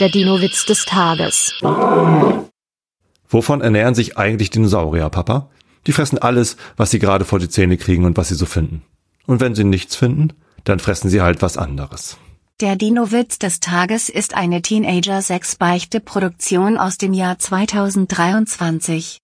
Der Dino-Witz des Tages. Wovon ernähren sich eigentlich Dinosaurier, Papa? Die fressen alles, was sie gerade vor die Zähne kriegen und was sie so finden. Und wenn sie nichts finden, dann fressen sie halt was anderes. Der Dino-Witz des Tages ist eine Teenager-6-Beichte-Produktion aus dem Jahr 2023.